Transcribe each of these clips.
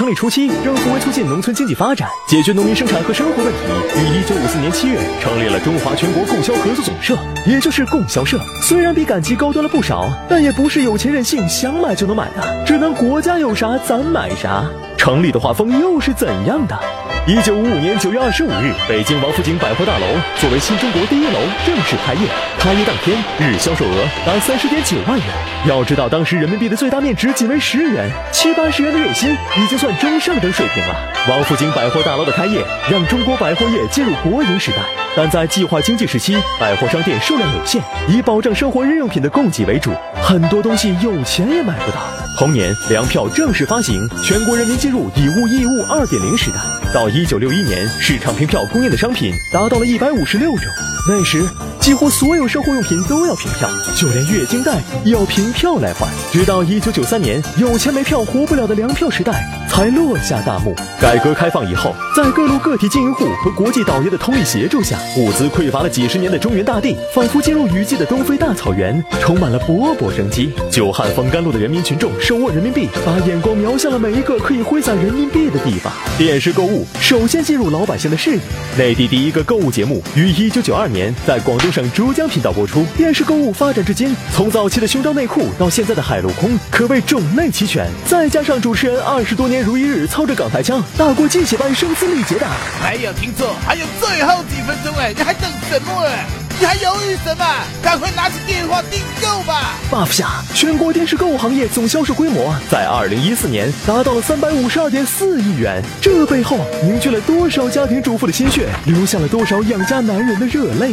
成立初期，政府为促进农村经济发展，解决农民生产和生活问题，于一九五四年七月成立了中华全国供销合作总社，也就是供销社。虽然比赶集高端了不少，但也不是有钱任性想买就能买的，只能国家有啥咱买啥。城里的画风又是怎样的？一九五五年九月二十五日，北京王府井百货大楼作为新中国第一楼正式开业。开业当天，日销售额达三十点九万元。要知道，当时人民币的最大面值仅为十元，七八十元的月薪已经算中上等水平了。王府井百货大楼的开业，让中国百货业进入国营时代。但在计划经济时期，百货商店数量有限，以保证生活日用品的供给为主，很多东西有钱也买不到。同年，粮票正式发行，全国人民进入以物易物二点零时代。到一九六一年，市场凭票供应的商品达到了一百五十六种。那时，几乎所有生活用品都要凭票，就连月经带也要凭票来换。直到一九九三年，有钱没票活不了的粮票时代才落下大幕。改革开放以后，在各路个体经营户和国际倒爷的通力协助下，物资匮乏了几十年的中原大地，仿佛进入雨季的东非大草原，充满了勃勃生机。久旱逢甘露的人民群众手握人民币，把眼光瞄向了每一个可以挥洒人民币的地方。电视购物首先进入老百姓的视野。内地第一个购物节目于一九九二年在广东省珠江频道播出。电视购物发展至今，从早期的胸罩内裤到现在的海陆空，可谓种类齐全。再加上主持人二十多年如一日操着港台腔，大过鸡血般声嘶力竭的。没有听错，还有最后几分钟哎，你还等什么哎？你还犹豫什么？赶快拿起电话订购吧！buff 下，全国电视购物行业总销售规模在二零一四年达到了三百五十二点四亿元，这背后凝聚了多少家庭主妇的心血，流下了多少养家男人的热泪。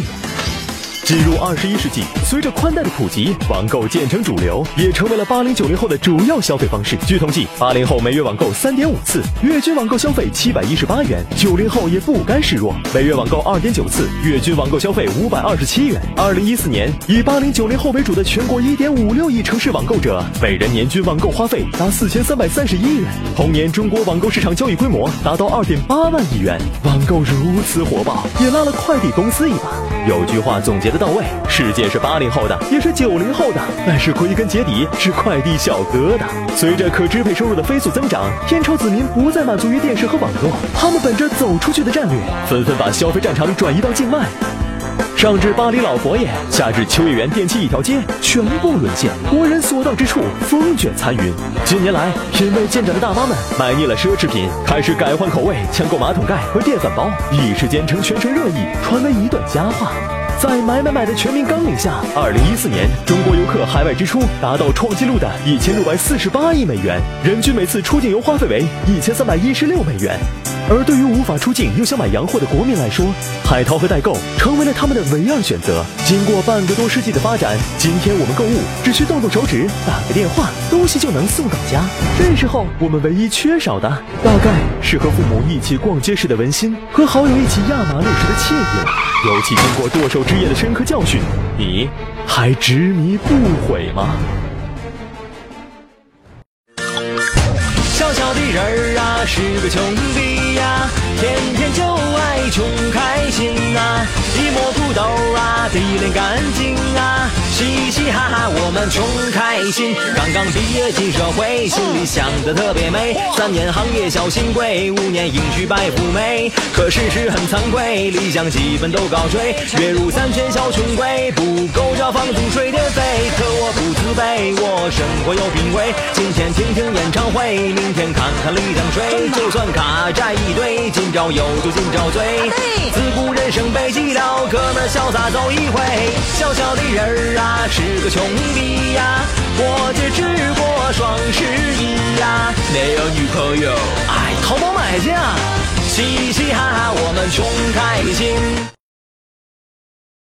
进入二十一世纪，随着宽带的普及，网购渐成主流，也成为了八零九零后的主要消费方式。据统计，八零后每月网购三点五次，月均网购消费七百一十八元；九零后也不甘示弱，每月网购二点九次，月均网购消费五百二十七元。二零一四年，以八零九零后为主的全国一点五六亿城市网购者，每人年均网购花费达四千三百三十一元。同年，中国网购市场交易规模达到二点八万亿元。网购如此火爆，也拉了快递公司一把。有句话总结的。到位，世界是八零后的，也是九零后的，但是归根结底是快递小哥的。随着可支配收入的飞速增长，天朝子民不再满足于电视和网络，他们本着走出去的战略，纷纷把消费战场转移到境外。上至巴黎老佛爷，下至秋叶原电器一条街，全部沦陷。国人所到之处，风卷残云。近年来，品味渐长的大妈们买腻了奢侈品，开始改换口味，抢购马桶盖和电饭煲，一时间成全城热议，传为一段佳话。在买买买的全民纲领下，二零一四年中国游客海外支出达到创纪录的一千六百四十八亿美元，人均每次出境游花费为一千三百一十六美元。而对于无法出境又想买洋货的国民来说，海淘和代购成为了他们的唯二选择。经过半个多世纪的发展，今天我们购物只需动动手指，打个电话，东西就能送到家。这时候我们唯一缺少的，大概是和父母一起逛街时的温馨，和好友一起压马路时的惬意了。尤其经过剁手之夜的深刻教训，你还执迷不悔吗？小小的人儿啊，是个穷逼，天天就爱穷开心啊，一摸土豆啊，一脸干净啊。嘻嘻哈哈，我们穷开心。刚刚毕业进社会，心里想的特别美。三年行业小新贵，五年迎娶白富美。可事实很惭愧，理想基本都高追。月入三千小穷鬼，不够交房租水电费。可我生活有品味。今天听听演唱会，明天看看李江水。就算卡债一堆，今朝有酒今朝醉。自古人生悲寂寥，哥们潇洒走一回。小小的人儿啊。是个穷逼呀，我只吃过双十一呀，没有女朋友，哎，淘宝买去啊，嘻嘻哈哈，我们穷开心。